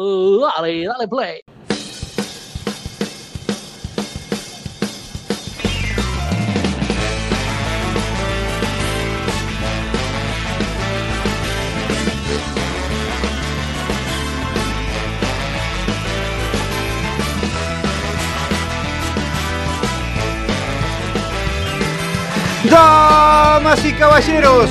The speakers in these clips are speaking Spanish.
Dale, dale play. Damas y caballeros,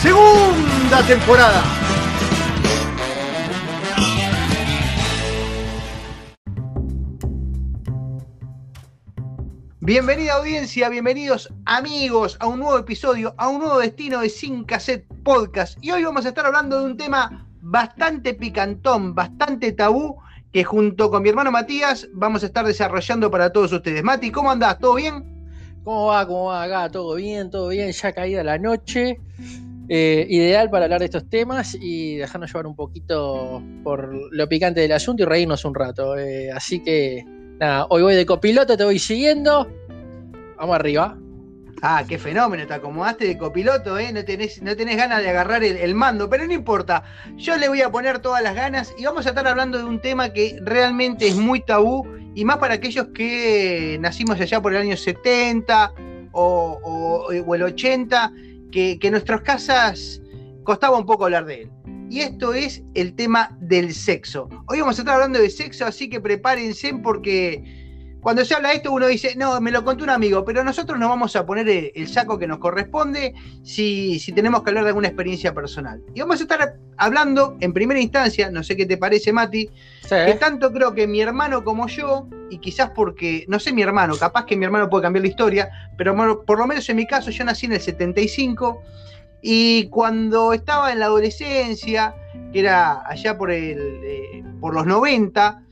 segunda temporada. Bienvenida audiencia, bienvenidos amigos a un nuevo episodio, a un nuevo destino de Sin Cassette Podcast. Y hoy vamos a estar hablando de un tema bastante picantón, bastante tabú, que junto con mi hermano Matías vamos a estar desarrollando para todos ustedes. Mati, ¿cómo andás? ¿Todo bien? ¿Cómo va? ¿Cómo va acá? ¿Todo bien? ¿Todo bien? Ya caída la noche. Eh, ideal para hablar de estos temas y dejarnos llevar un poquito por lo picante del asunto y reírnos un rato. Eh, así que, nada, hoy voy de copiloto, te voy siguiendo. Vamos arriba. Ah, qué fenómeno, te acomodaste de copiloto, ¿eh? No tenés, no tenés ganas de agarrar el, mando, pero no importa. Yo le voy a poner todas las ganas y vamos a estar hablando de un tema que realmente es muy tabú y más para aquellos que nacimos allá por el año 70 o, o, o el 80, que, en nuestras casas costaba un poco hablar de él. Y esto es el tema del sexo. Hoy vamos a estar hablando de sexo, así que prepárense porque cuando se habla de esto, uno dice, no, me lo contó un amigo, pero nosotros nos vamos a poner el saco que nos corresponde si, si, tenemos que hablar de alguna experiencia personal. Y vamos a estar hablando en primera instancia, no sé qué te parece, Mati, sí. que tanto creo que mi hermano como yo, y quizás porque, no sé mi hermano, capaz que mi hermano puede cambiar la historia, pero por lo menos en mi caso yo nací en el 75 y cuando estaba en la adolescencia, que era allá por, el, eh, por los 90,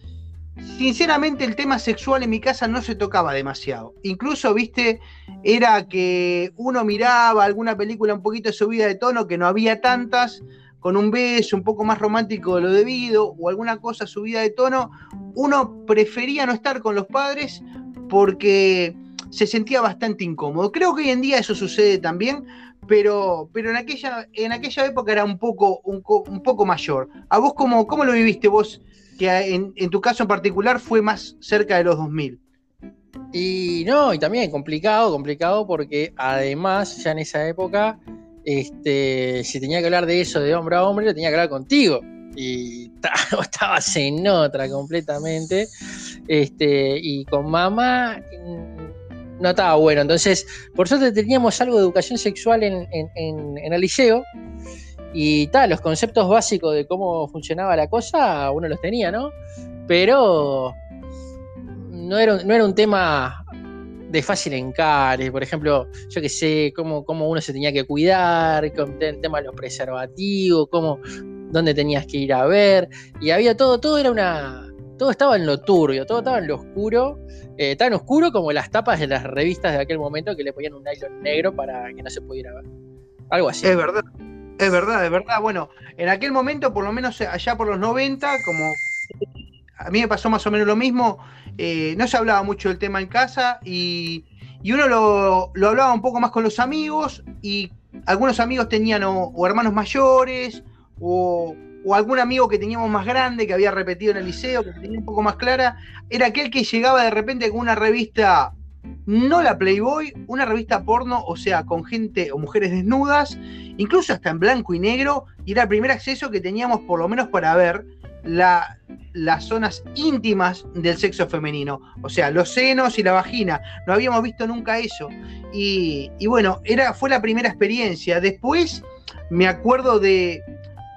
sinceramente el tema sexual en mi casa no se tocaba demasiado. Incluso, viste, era que uno miraba alguna película un poquito subida de tono, que no había tantas, con un beso un poco más romántico de lo debido, o alguna cosa subida de tono, uno prefería no estar con los padres porque se sentía bastante incómodo. Creo que hoy en día eso sucede también, pero, pero en, aquella, en aquella época era un poco, un, poco mayor. ¿A vos cómo, cómo lo viviste vos? Que en, en, tu caso en particular fue más cerca de los 2000. Y no, y también complicado, complicado porque además ya en esa época, este, si tenía que hablar de eso de hombre a hombre, lo tenía que hablar contigo. Y estabas en otra completamente. Este, y con mamá mm, no estaba bueno. Entonces, por suerte teníamos algo de educación sexual en, en, en, en el liceo. Y tal, los conceptos básicos de cómo funcionaba la cosa, uno los tenía, ¿no? Pero no era, no era un tema de fácil encare, por ejemplo, yo que sé, cómo, cómo uno se tenía que cuidar, el tema de los preservativos, cómo, dónde tenías que ir a ver, y había todo, todo era una, todo estaba en lo turbio, todo estaba en lo oscuro, eh, tan oscuro como las tapas de las revistas de aquel momento que le ponían un nylon negro para que no se pudiera ver. Algo así. Es verdad. Es verdad, es verdad. Bueno, en aquel momento, por lo menos allá por los 90, como a mí me pasó más o menos lo mismo, eh, no se hablaba mucho del tema en casa y, y uno lo, lo, hablaba un poco más con los amigos y algunos amigos tenían o, o hermanos mayores o, o, algún amigo que teníamos más grande, que había repetido en el liceo, que tenía un poco más clara, era aquel que llegaba de repente con una revista no la Playboy, una revista porno, o sea, con gente o mujeres desnudas, incluso hasta en blanco y negro, y era el primer acceso que teníamos por lo menos para ver la, las zonas íntimas del sexo femenino, o sea, los senos y la vagina. No habíamos visto nunca eso. Y, bueno, era, fue la primera experiencia. Después me acuerdo de,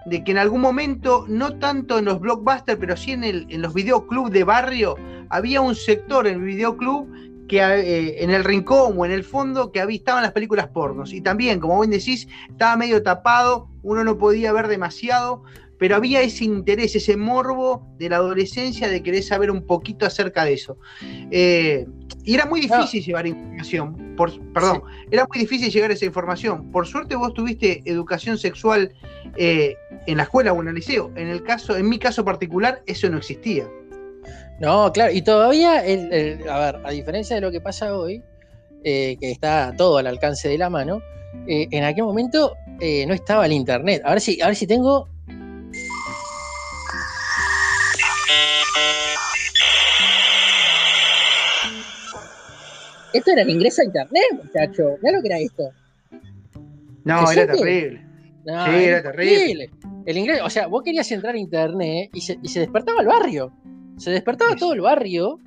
que en algún momento, no tanto en los blockbusters, pero sí en, el, en los videoclubs de barrio, había un sector en el videoclub que eh, en el rincón o en el fondo que estaban las películas pornos. Y también, como bien decís, estaba medio tapado, uno no podía ver demasiado, pero había ese interés, ese morbo de la adolescencia de querer saber un poquito acerca de eso. Eh, y era muy difícil llevar información, por, perdón, era muy difícil llegar a esa información. Por suerte vos tuviste educación sexual eh, en la escuela o en el liceo. En el caso, en mi caso particular, eso no existía. No, claro, y todavía, el, a ver, a diferencia de lo que pasa hoy, eh, que está todo al alcance de la mano, eh, en aquel momento eh, no estaba el internet. A ver si, a ver si tengo. Esto era el ingreso a internet, muchacho. Mira lo que era esto. No, era terrible. sí, era terrible. El ingreso, o sea, vos querías entrar a internet y se, y se despertaba el barrio. Se despertaba todo el barrio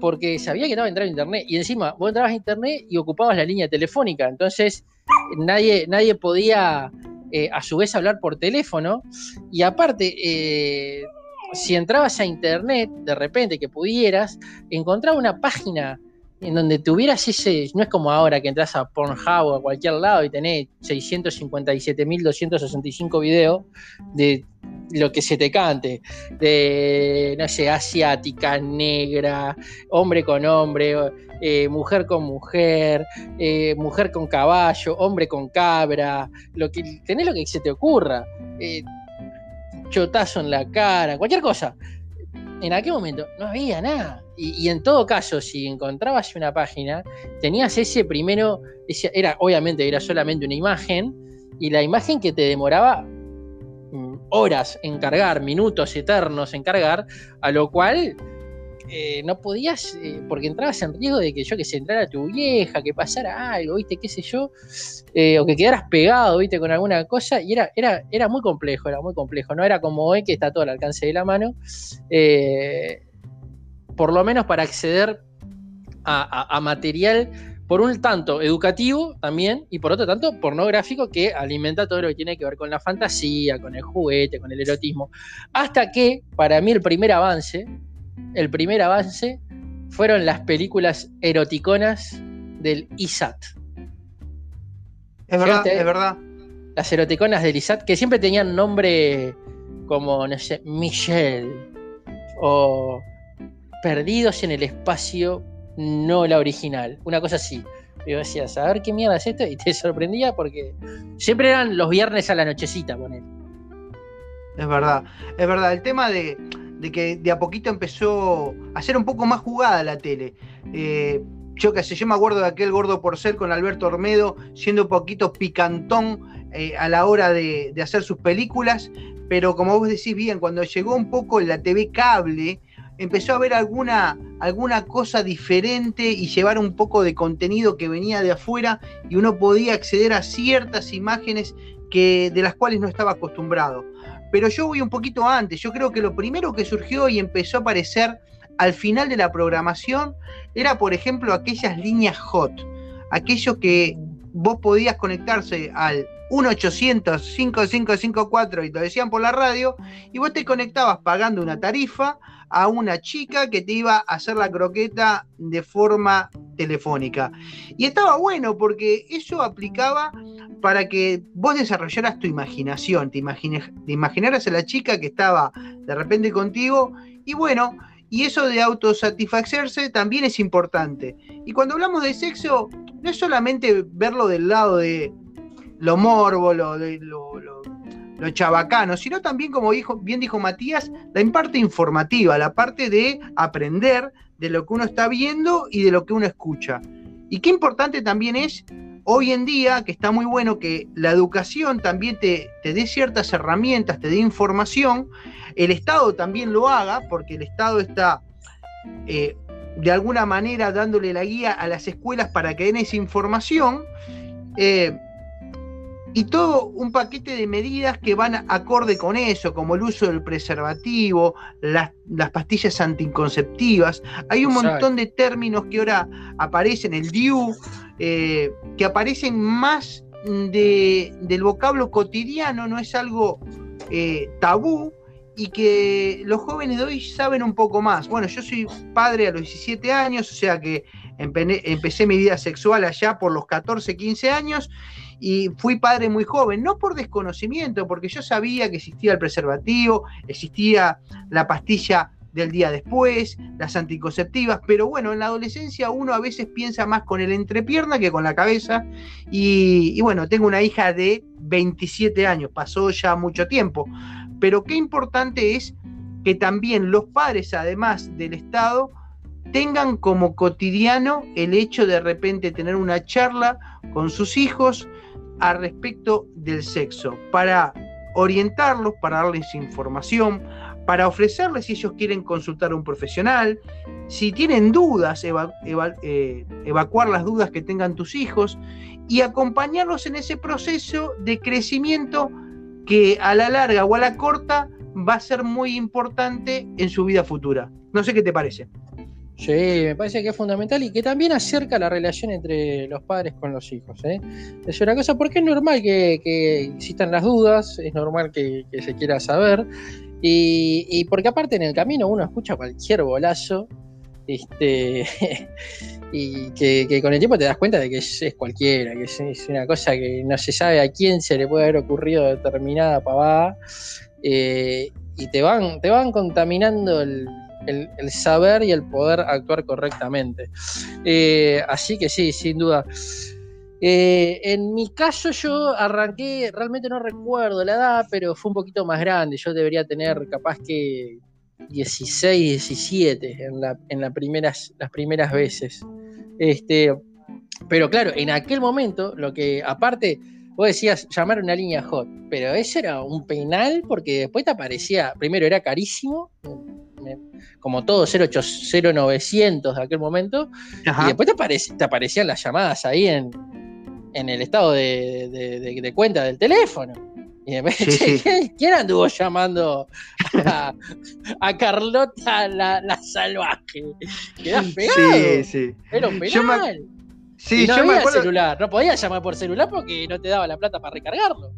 porque sabía que estaba entrando a internet. Y encima, vos entrabas a internet y ocupabas la línea telefónica. Entonces, nadie, nadie podía eh, a su vez hablar por teléfono. Y aparte, eh, si entrabas a internet, de repente que pudieras, encontraba una página en donde tuvieras ese, no es como ahora que entras a Pornhub o a cualquier lado y tenés 657.265 videos de lo que se te cante, de, no sé, asiática, negra, hombre con hombre, eh, mujer con mujer, eh, mujer con caballo, hombre con cabra, lo que, tenés lo que se te ocurra, eh, chotazo en la cara, cualquier cosa. En aquel momento no había nada. Y, en todo caso, si encontrabas una página, tenías ese primero, era obviamente era solamente una imagen, y la imagen que te demoraba mm, horas en cargar, minutos eternos en cargar, a lo cual eh, no podías, eh, porque entrabas en riesgo de que yo que se entrara tu vieja, que pasara algo, viste, qué sé yo, eh, o que quedaras pegado, viste, con alguna cosa, y era, era, era muy complejo, era muy complejo, no era como hoy que está todo al alcance de la mano por lo menos para acceder a, material, por un tanto educativo también, y por otro tanto pornográfico que alimenta todo lo que tiene que ver con la fantasía, con el juguete, con el erotismo. Hasta que, para mí, el primer avance, el primer avance fueron las películas eroticonas del ISAT. Es verdad, es verdad. Las eroticonas del ISAT, que siempre tenían nombre como, no sé, Michelle o perdidos en el espacio, no la original. Una cosa así. Y vos decías, a ver qué mierda es esto, y te sorprendía porque siempre eran los viernes a la nochecita, poner. Es verdad, es verdad. El tema de, que de a poquito empezó a ser un poco más jugada la tele. Eh, yo qué sé, yo me acuerdo de aquel gordo porcel con Alberto Ormedo siendo un poquito picantón eh, a la hora de, de, hacer sus películas, pero como vos decís bien, cuando llegó un poco la TV cable, empezó a ver alguna, alguna cosa diferente y llevar un poco de contenido que venía de afuera y uno podía acceder a ciertas imágenes que, de las cuales no estaba acostumbrado. Pero yo voy un poquito antes, yo creo que lo primero que surgió y empezó a aparecer al final de la programación era, por ejemplo, aquellas líneas hot, aquello que vos podías conectarse al 1-800-5554 y te decían por la radio, y vos te conectabas pagando una tarifa a una chica que te iba a hacer la croqueta de forma telefónica. Y estaba bueno porque eso aplicaba para que vos desarrollaras tu imaginación, te, te imaginaras a la chica que estaba de repente contigo y bueno, y eso de autosatisfacerse también es importante. Y cuando hablamos de sexo, no es solamente verlo del lado de lo morbo, lo, de, lo chabacano, sino también, como dijo, bien dijo Matías, la parte informativa, la parte de aprender de lo que uno está viendo y de lo que uno escucha. Y qué importante también es hoy en día, que está muy bueno que la educación también te, dé ciertas herramientas, te dé información, el Estado también lo haga, porque el Estado está eh, de alguna manera dándole la guía a las escuelas para que den esa información. Eh, y todo un paquete de medidas que van acorde con eso, como el uso del preservativo, las, pastillas anticonceptivas. Hay un montón de términos que ahora aparecen, el DIU, eh, que aparecen más del vocablo cotidiano, no es algo eh, tabú y que los jóvenes de hoy saben un poco más. Bueno, yo soy padre a los 17 años, o sea que empecé mi vida sexual allá por los 14, 15 años y fui padre muy joven, no por desconocimiento, porque yo sabía que existía el preservativo, existía la pastilla del día después, las anticonceptivas, pero bueno, en la adolescencia uno a veces piensa más con el entrepierna que con la cabeza y, bueno, tengo una hija de 27 años, pasó ya mucho tiempo, pero qué importante es que también los padres, además del Estado, tengan como cotidiano el hecho de repente tener una charla con sus hijos al respecto del sexo, para orientarlos, para darles información, para ofrecerles si ellos quieren consultar a un profesional, si tienen dudas, eh, evacuar las dudas que tengan tus hijos y acompañarlos en ese proceso de crecimiento que a la larga o a la corta va a ser muy importante en su vida futura. No sé qué te parece. Sí, me parece que es fundamental y que también acerca la relación entre los padres con los hijos. ¿eh? Es una cosa, porque es normal que, existan las dudas, es normal que, se quiera saber, y, porque aparte en el camino uno escucha cualquier bolazo, este, y que, con el tiempo te das cuenta de que es, cualquiera, que es, una cosa que no se sabe a quién se le puede haber ocurrido determinada pavada, eh, y te van, te van contaminando el el, saber y el poder actuar correctamente. Eh, así que sí, sin duda. Eh, en mi caso yo arranqué, realmente no recuerdo la edad, pero fue un poquito más grande. Yo debería tener capaz que 16, 17 en, la, en primeras, las primeras veces. Este, pero claro, en aquel momento, lo que aparte, vos decías llamar una línea hot, pero ese era un penal porque después te aparecía, primero era carísimo, como todo 080 de aquel momento, y después te, aparecían las llamadas ahí en, el estado de, cuenta del teléfono. Y ¿quién, anduvo llamando a, Carlota la, salvaje? Quedás pegado. Sí, sí. Era un penal. Sí, no había celular, no podías llamar por celular porque no te daba la plata para recargarlo.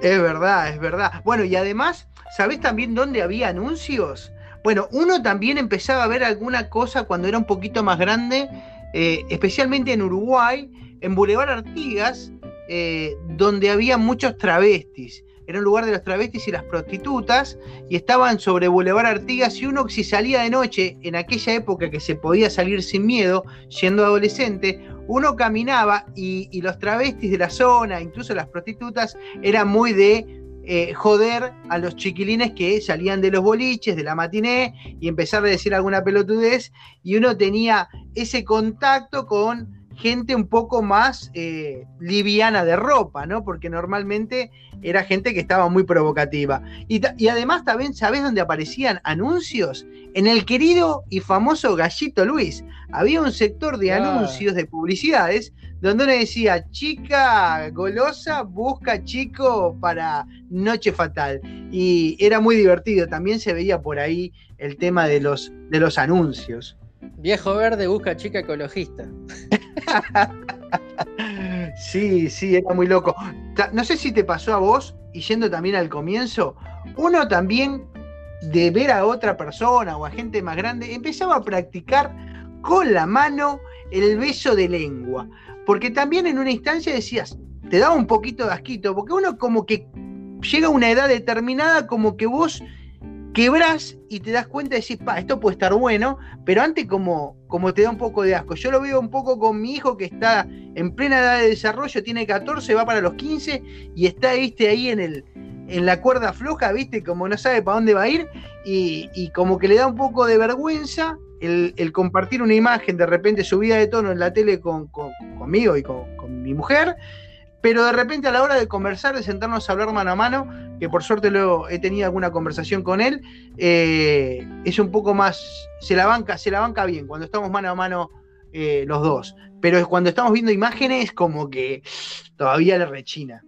Es verdad, es verdad. Bueno, y además, ¿sabés también dónde había anuncios? Bueno, uno también empezaba a ver alguna cosa cuando era un poquito más grande, eh, especialmente en Uruguay, en Boulevard Artigas, eh, donde había muchos travestis. Era un lugar de los travestis y las prostitutas, y estaban sobre Boulevard Artigas, y uno si salía de noche, en aquella época que se podía salir sin miedo, siendo adolescente, uno caminaba y, y los travestis de la zona, incluso las prostitutas, eran muy de eh, joder a los chiquilines que salían de los boliches, de la matiné, y empezar a decir alguna pelotudez, y uno tenía ese contacto con gente un poco más eh, liviana de ropa, ¿no? Porque normalmente era gente que estaba muy provocativa. Y, además también, ¿sabés dónde aparecían anuncios? En el querido y famoso Gallito Luis. Había un sector de anuncios, de publicidades, donde uno decía, chica golosa, busca chico para Noche Fatal. Y era muy divertido. También se veía por ahí el tema de los, de los anuncios. Viejo verde busca chica ecologista. sí, sí, era muy loco. No sé si te pasó a vos, y yendo también al comienzo, uno también de ver a otra persona o a gente más grande, empezaba a practicar con la mano el beso de lengua. Porque también en una instancia decías, te daba un poquito de asquito, porque uno como que llega a una edad determinada, como que vos quebrás y te das cuenta y decís, pa, esto puede estar bueno, pero antes como, como te da un poco de asco. Yo lo veo un poco con mi hijo que está en plena edad de desarrollo, tiene 14, va para los 15 y está, viste, ahí en, el, en la cuerda floja, viste, como no sabe para dónde va a ir y, como que le da un poco de vergüenza el, compartir una imagen de repente subida de tono en la tele con, conmigo y con, con mi mujer pero de repente a la hora de conversar, de sentarnos a hablar mano a mano, que por suerte luego he tenido alguna conversación con él, eh, es un poco más, se la banca, se la banca bien cuando estamos mano a mano eh, los dos. Pero cuando estamos viendo imágenes, como que todavía le rechina.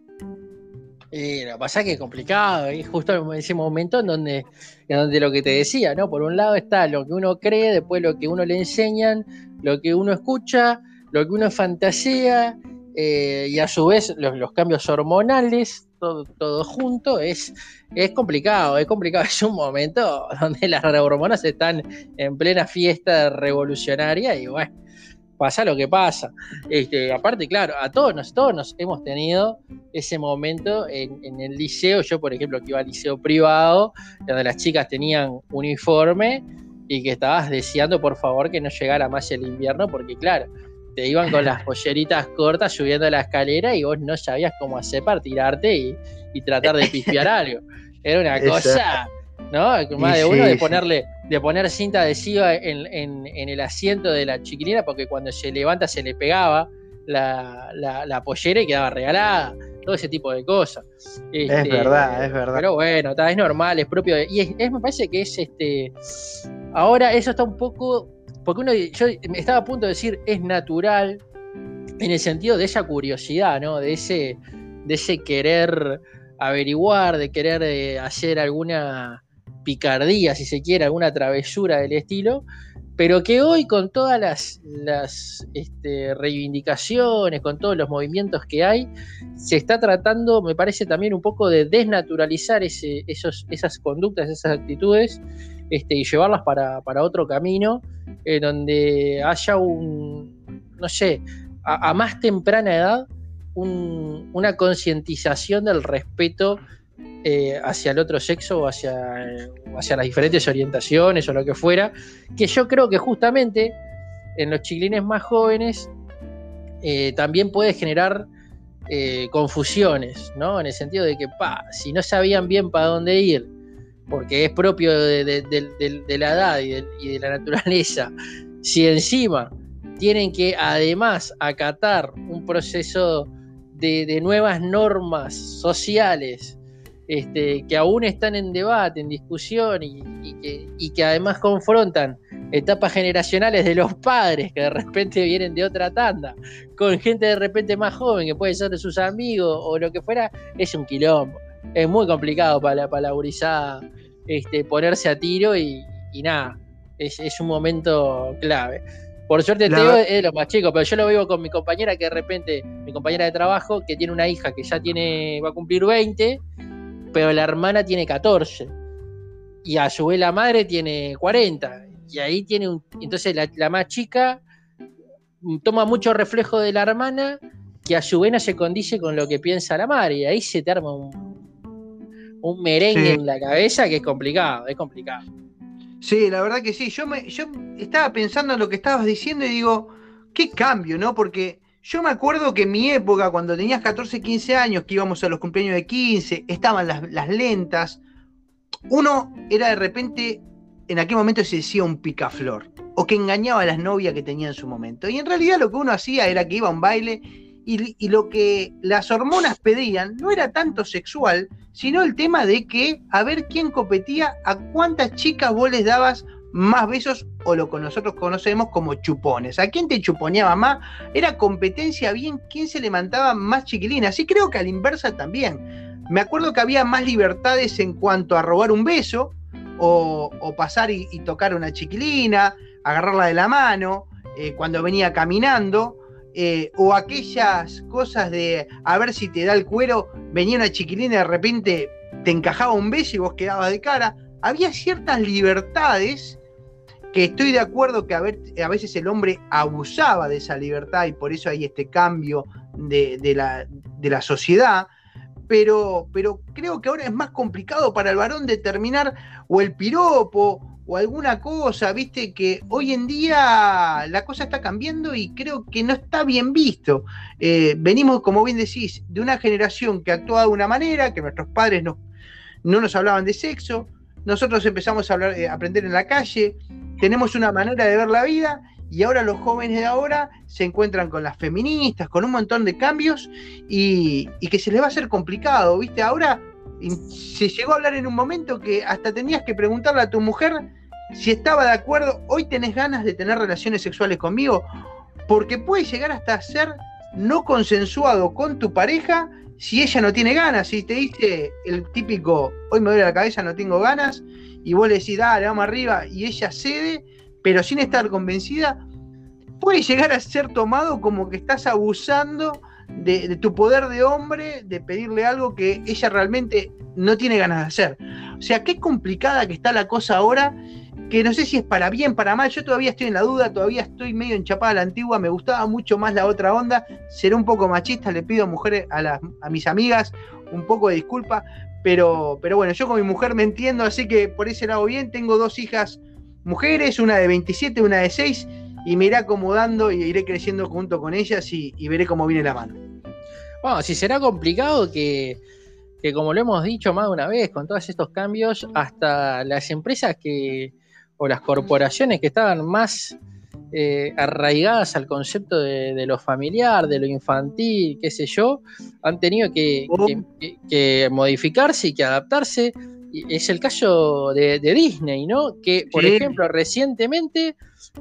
Y lo que pasa es que es complicado, y justo en ese momento en donde, en donde lo que te decía, ¿no? Por un lado está lo que uno cree, después lo que uno le enseñan, lo que uno escucha, lo que uno fantasea, eh, y a su vez los, cambios hormonales, todo, todo junto, es, es complicado, es complicado, es un momento donde las hormonas están en plena fiesta revolucionaria y bueno, pasa lo que pasa. Este, aparte, claro, a todos nos, todos nos hemos tenido ese momento en, el liceo. Yo, por ejemplo, que iba al liceo privado, donde las chicas tenían uniforme y que estabas deseando, por favor, que no llegara más el invierno, porque, claro, te iban con las polleritas cortas subiendo la escalera y vos no sabías cómo hacer para tirarte y, tratar de pifiar algo. Era una cosa ¿no? Más de uno de ponerle, de poner cinta adhesiva en, el asiento de la chiquilina, porque cuando se levanta se le pegaba la, la, pollera y quedaba regalada, todo ese tipo de cosas. es este, verdad, es verdad. Pero bueno, es normal, es propio. y es, me parece que es este. Ahora eso está un poco. Porque uno, yo estaba a punto de decir, es natural, en el sentido de esa curiosidad, ¿no? De ese, de ese querer averiguar, de querer eh, hacer alguna picardía, si se quiere, alguna travesura del estilo, pero que hoy con todas las, este, reivindicaciones, con todos los movimientos que hay, se está tratando, me parece también un poco de desnaturalizar esas conductas, esas actitudes, este, y llevarlas para, otro camino, en donde haya un, no sé, a, más temprana edad, una concientización del respeto eh, hacia el otro sexo o hacia, hacia las diferentes orientaciones o lo que fuera, que yo creo que justamente en los chiquilines más jóvenes eh, también puede generar eh, confusiones, ¿no? En el sentido de que, pa, si no sabían bien para dónde ir, porque es propio de, la edad y, de, la naturaleza, si encima tienen que además acatar un proceso de nuevas normas sociales este, que aún están en debate, en discusión y, que, además confrontan etapas generacionales de los padres que de repente vienen de otra tanda, con gente de repente más joven que puede ser de sus amigos o lo que fuera, es un quilombo. Es muy complicado para la, para este, ponerse a tiro y, nada, es, un momento clave. Por suerte Teo es lo más chico, pero yo lo vivo con mi compañera que de repente, mi compañera de trabajo, que tiene una hija que ya tiene, va a cumplir 20 pero la hermana tiene 14 y a su vez la madre tiene 40 y ahí tiene un... Entonces la, más chica toma mucho reflejo de la hermana que a su vez no se condice con lo que piensa la madre y ahí se te arma un, un merengue en la cabeza que es complicado, es complicado. Sí, la verdad que sí. Yo, me, yo estaba pensando en lo que estabas diciendo y digo, qué cambio, ¿no? Porque yo me acuerdo que en mi época, cuando tenías 14, 15 años, que íbamos a los cumpleaños de 15, estaban las, lentas, uno era de repente, en aquel momento se decía un picaflor, o que engañaba a las novias que tenía en su momento. Y en realidad lo que uno hacía era que iba a un baile y, y, lo que las hormonas pedían no era tanto sexual, sino el tema de que a ver quién competía, a cuántas chicas vos les dabas más besos o lo que nosotros conocemos como chupones. ¿A quién te chuponeaba más? Era competencia bien quién se levantaba más chiquilina. Así creo que a la inversa también. Me acuerdo que había más libertades en cuanto a robar un beso o, pasar y, tocar una chiquilina, agarrarla de la mano eh, cuando venía caminando. Eh, o aquellas cosas de a ver si te da el cuero, venía una chiquilina y de repente te encajaba un beso y vos quedabas de cara. Había ciertas libertades que estoy de acuerdo que a, veces el hombre abusaba de esa libertad y por eso hay este cambio de, la, sociedad, pero, creo que ahora es más complicado para el varón determinar o el piropo o alguna cosa, viste que hoy en día la cosa está cambiando y creo que no está bien visto. Eh, venimos, como bien decís, de una generación que actuaba de una manera, que nuestros padres no, no nos hablaban de sexo, nosotros empezamos a hablar, eh, aprender en la calle, tenemos una manera de ver la vida y ahora los jóvenes de ahora se encuentran con las feministas, con un montón de cambios y, que se les va a hacer complicado, ¿viste? Ahora se llegó a hablar en un momento que hasta tenías que preguntarle a tu mujer si estaba de acuerdo, hoy tenés ganas de tener relaciones sexuales conmigo, porque puede llegar hasta ser no consensuado con tu pareja si ella no tiene ganas, si te dice el típico, hoy me duele la cabeza, no tengo ganas, y vos le decís, dale, vamos arriba, y ella cede, pero sin estar convencida, puede llegar a ser tomado como que estás abusando de, tu poder de hombre, de pedirle algo que ella realmente no tiene ganas de hacer. O sea, qué complicada que está la cosa ahora que no sé si es para bien, para mal, yo todavía estoy en la duda, todavía estoy medio enchapada a la antigua, me gustaba mucho más la otra onda, seré un poco machista, le pido a mujeres, a, las, a mis amigas un poco de disculpa, pero, pero bueno, yo con mi mujer me entiendo, así que por ese lado bien, tengo dos hijas mujeres, una de 27, una de 6, y me iré acomodando y iré creciendo junto con ellas y, veré cómo viene la mano. Bueno, si será complicado que, que como lo hemos dicho más de una vez, con todos estos cambios, hasta las empresas que o las corporaciones que estaban más eh, arraigadas al concepto de, de, lo familiar, de lo infantil, qué sé yo, han tenido que, que, que modificarse y que adaptarse. Y es el caso de, de, Disney, ¿no? Que, por sí. ejemplo, recientemente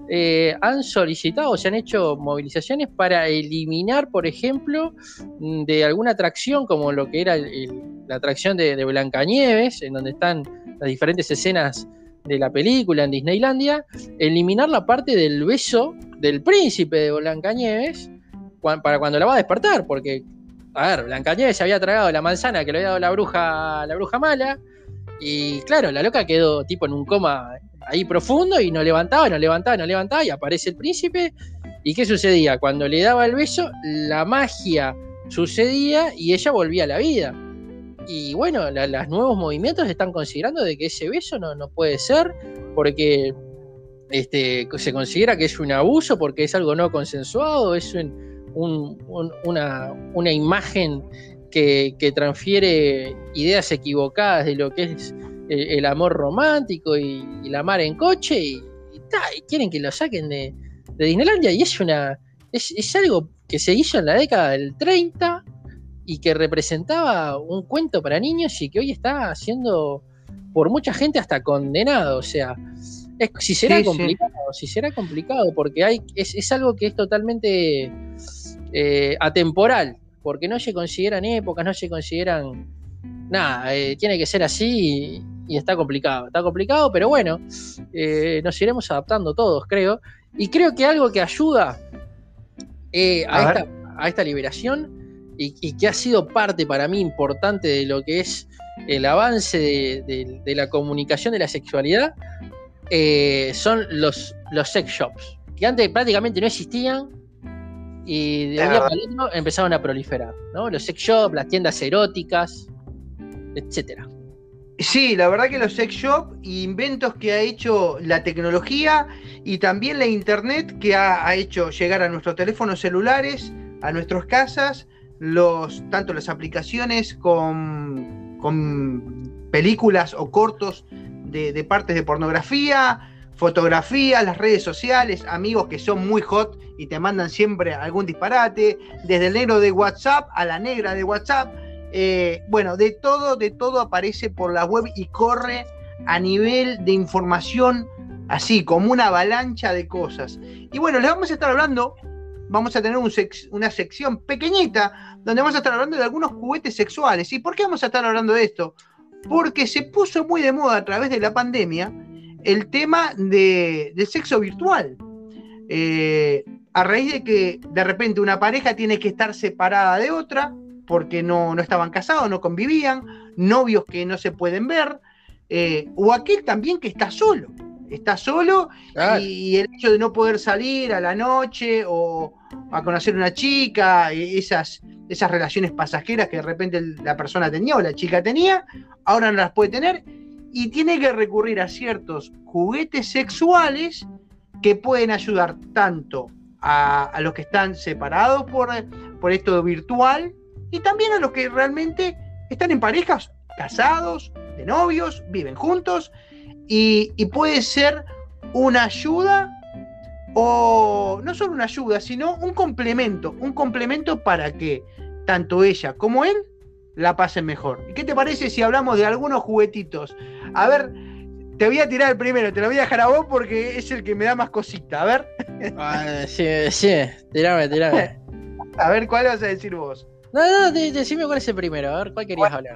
eh, han solicitado, se han hecho movilizaciones para eliminar, por ejemplo, de alguna atracción, como lo que era el, el, la atracción de, de Blancanieves, en donde están las diferentes escenas de la película en Disneylandia, eliminar la parte del beso del príncipe de Blancanieves para cuando la va a despertar, porque, a ver, Blancanieves había tragado la manzana que le había dado la bruja, la bruja mala, y claro, la loca quedó tipo en un coma ahí profundo y no levantaba, no levantaba, no levantaba, y aparece el príncipe, ¿y qué sucedía? Cuando le daba el beso, la magia sucedía y ella volvía a la vida y bueno, los nuevos movimientos están considerando de que ese beso no, no puede ser porque este, se considera que es un abuso, porque es algo no consensuado, es un, un, un, una, una, imagen que, que, transfiere ideas equivocadas de lo que es el, amor romántico y, y, la mar en coche y, quieren que lo saquen de, de Disneylandia. Y es una es, es algo que se hizo en la década del 30 y que representaba un cuento para niños y que hoy está siendo por mucha gente hasta condenado. O sea, es, si será sí, complicado, sí. si será complicado, porque hay, es, es algo que es totalmente eh, atemporal, porque no se consideran épocas, no se consideran nada, eh, tiene que ser así y, y, está complicado. Está complicado, pero bueno, eh, nos iremos adaptando todos, creo. Y creo que algo que ayuda a, a, esta, a esta liberación y, y, que ha sido parte para mí importante de lo que es el avance de, de, de la comunicación de la sexualidad, eh, son los, los sex shops, que antes prácticamente no existían y de un día para otro empezaron a proliferar, ¿no? Los sex shops, las tiendas eróticas, etcétera. Sí, la verdad que los sex shops, inventos que ha hecho la tecnología y también la internet que ha, ha hecho llegar a nuestros teléfonos celulares, a nuestras casas, los, tanto las aplicaciones con, con películas o cortos de, de, partes de pornografía, fotografía, las redes sociales, amigos que son muy hot y te mandan siempre algún disparate, desde el negro de WhatsApp a la negra de WhatsApp. Eh, bueno, de todo, de todo aparece por la web y corre a nivel de información así, como una avalancha de cosas. Y bueno, les vamos a estar hablando vamos a tener una sección pequeñita donde vamos a estar hablando de algunos juguetes sexuales. ¿Y por qué vamos a estar hablando de esto? Porque se puso muy de moda a través de la pandemia el tema de, del sexo virtual. Eh, a raíz de que de repente una pareja tiene que estar separada de otra porque no, no estaban casados, no convivían, novios que no se pueden ver, eh, o aquel también que está solo está solo claro. y el hecho de no poder salir a la noche o a conocer una chica, esas, esas relaciones pasajeras que de repente la persona tenía o la chica tenía, ahora no las puede tener y tiene que recurrir a ciertos juguetes sexuales que pueden ayudar tanto a, a los que están separados por, por esto virtual y también a los que realmente están en parejas, casados, de novios, viven juntos y, y, puede ser una ayuda o no solo una ayuda, sino un complemento, un complemento para que tanto ella como él la pasen mejor. ¿Y qué te parece si hablamos de algunos juguetitos? A ver, te voy a tirar el primero, te lo voy a dejar a vos porque es el que me da más cosita. A ver. Ah, sí, sí, tirame, tirame. A ver, ¿cuál vas a decir vos? No, no, decime cuál es el primero, a ver, ¿cuál querías hablar?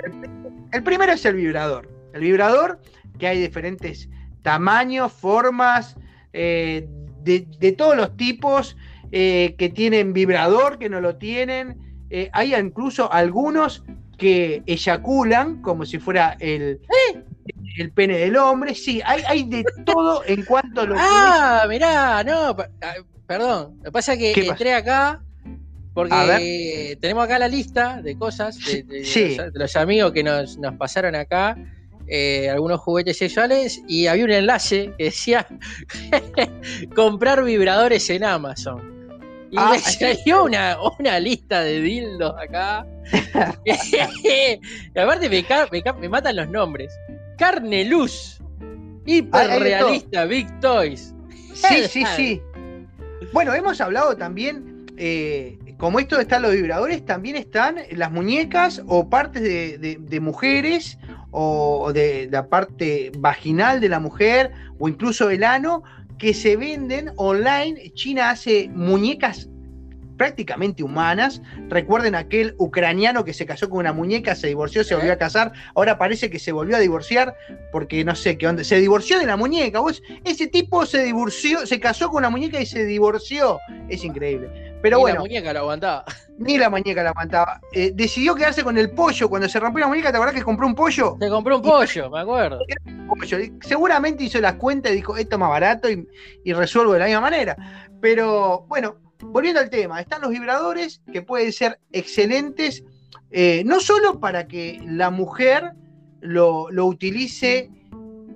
El primero es el vibrador. El vibrador, que hay diferentes tamaños, formas, eh, de, todos los tipos, eh, que tienen vibrador, que no lo tienen. Eh, hay incluso algunos que eyaculan como si fuera el, el pene del hombre. Sí, hay, hay de todo en cuanto a lo ah, mirá, no, ah, perdón. Lo que pasa es que entré acá porque tenemos acá la lista de cosas de, los, amigos que nos, pasaron acá. Eh, algunos juguetes sexuales y había un enlace que decía comprar vibradores en Amazon. Y ah, me salió una, una lista de dildos acá. y aparte me, me, matan los nombres. Carne Luz. Hiperrealista, Big Toys. Sí, sí, sí. Bueno, hemos hablado también, eh, como esto están los vibradores, también están las muñecas o partes de, mujeres o de la parte vaginal de la mujer o incluso el ano que se venden online. China hace muñecas prácticamente humanas. Recuerden aquel ucraniano que se casó con una muñeca, se divorció, se volvió a casar, ahora parece que se volvió a divorciar porque no sé qué onda, se divorció de la muñeca. ese tipo se divorció, se casó con una muñeca y se divorció. Es increíble. Pero ni bueno. la muñeca la aguantaba. Ni la muñeca la aguantaba. Eh, decidió quedarse con el pollo. Cuando se rompió la muñeca, ¿te acordás que compró un pollo? Se compró un pollo, me acuerdo. Seguramente hizo las cuentas y dijo, esto es más barato y, y resuelvo de la misma manera. Pero bueno, volviendo al tema, están los vibradores que pueden ser excelentes, eh, no solo para que la mujer lo, utilice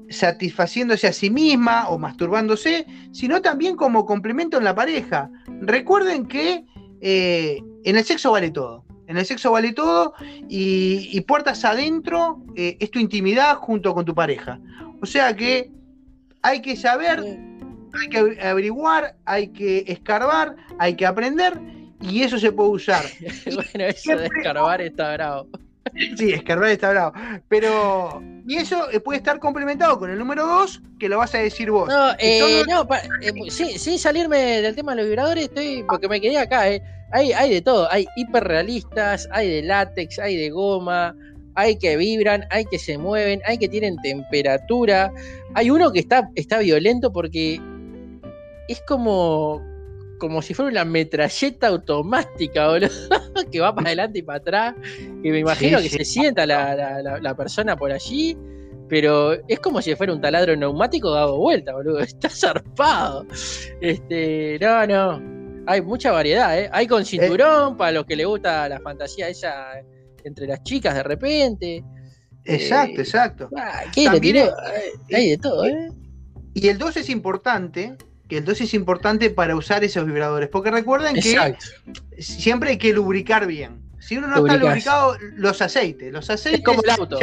satisfaciéndose a sí misma o masturbándose, sino también como complemento en la pareja. Recuerden que eh, en el sexo vale todo. En el sexo vale todo y, puertas adentro eh, es tu intimidad junto con tu pareja. O sea que hay que saber hay que averiguar, hay que escarbar, hay que aprender y eso se puede usar. bueno, eso de escarbar está bravo. Sí, escarbar está bravo. Pero, y eso eh, puede estar complementado con el número 2, que lo vas a decir vos. No, eh, no eh, sin salirme del tema de los vibradores, estoy, porque me quedé acá, eh. hay, hay de todo, hay hiperrealistas, hay de látex, hay de goma, hay que vibran, hay que se mueven, hay que tienen temperatura. Hay uno que está, está violento porque es como, como si fuera una metralleta automática, boludo, que va para adelante y para atrás. Y me imagino que se sienta la, persona por allí, pero es como si fuera un taladro neumático dado vuelta, boludo. Está zarpado. Este, no, no. Hay mucha variedad, ¿eh? Hay con cinturón, para los que le gusta la fantasía esa entre las chicas de repente. Exacto, eh, exacto. Ah, hay de todo, ¿eh? Y el 2 es importante que el es importante para usar esos vibradores. Porque recuerden que siempre hay que lubricar bien. Si uno no está lubricado, los aceites, los aceites. como el auto.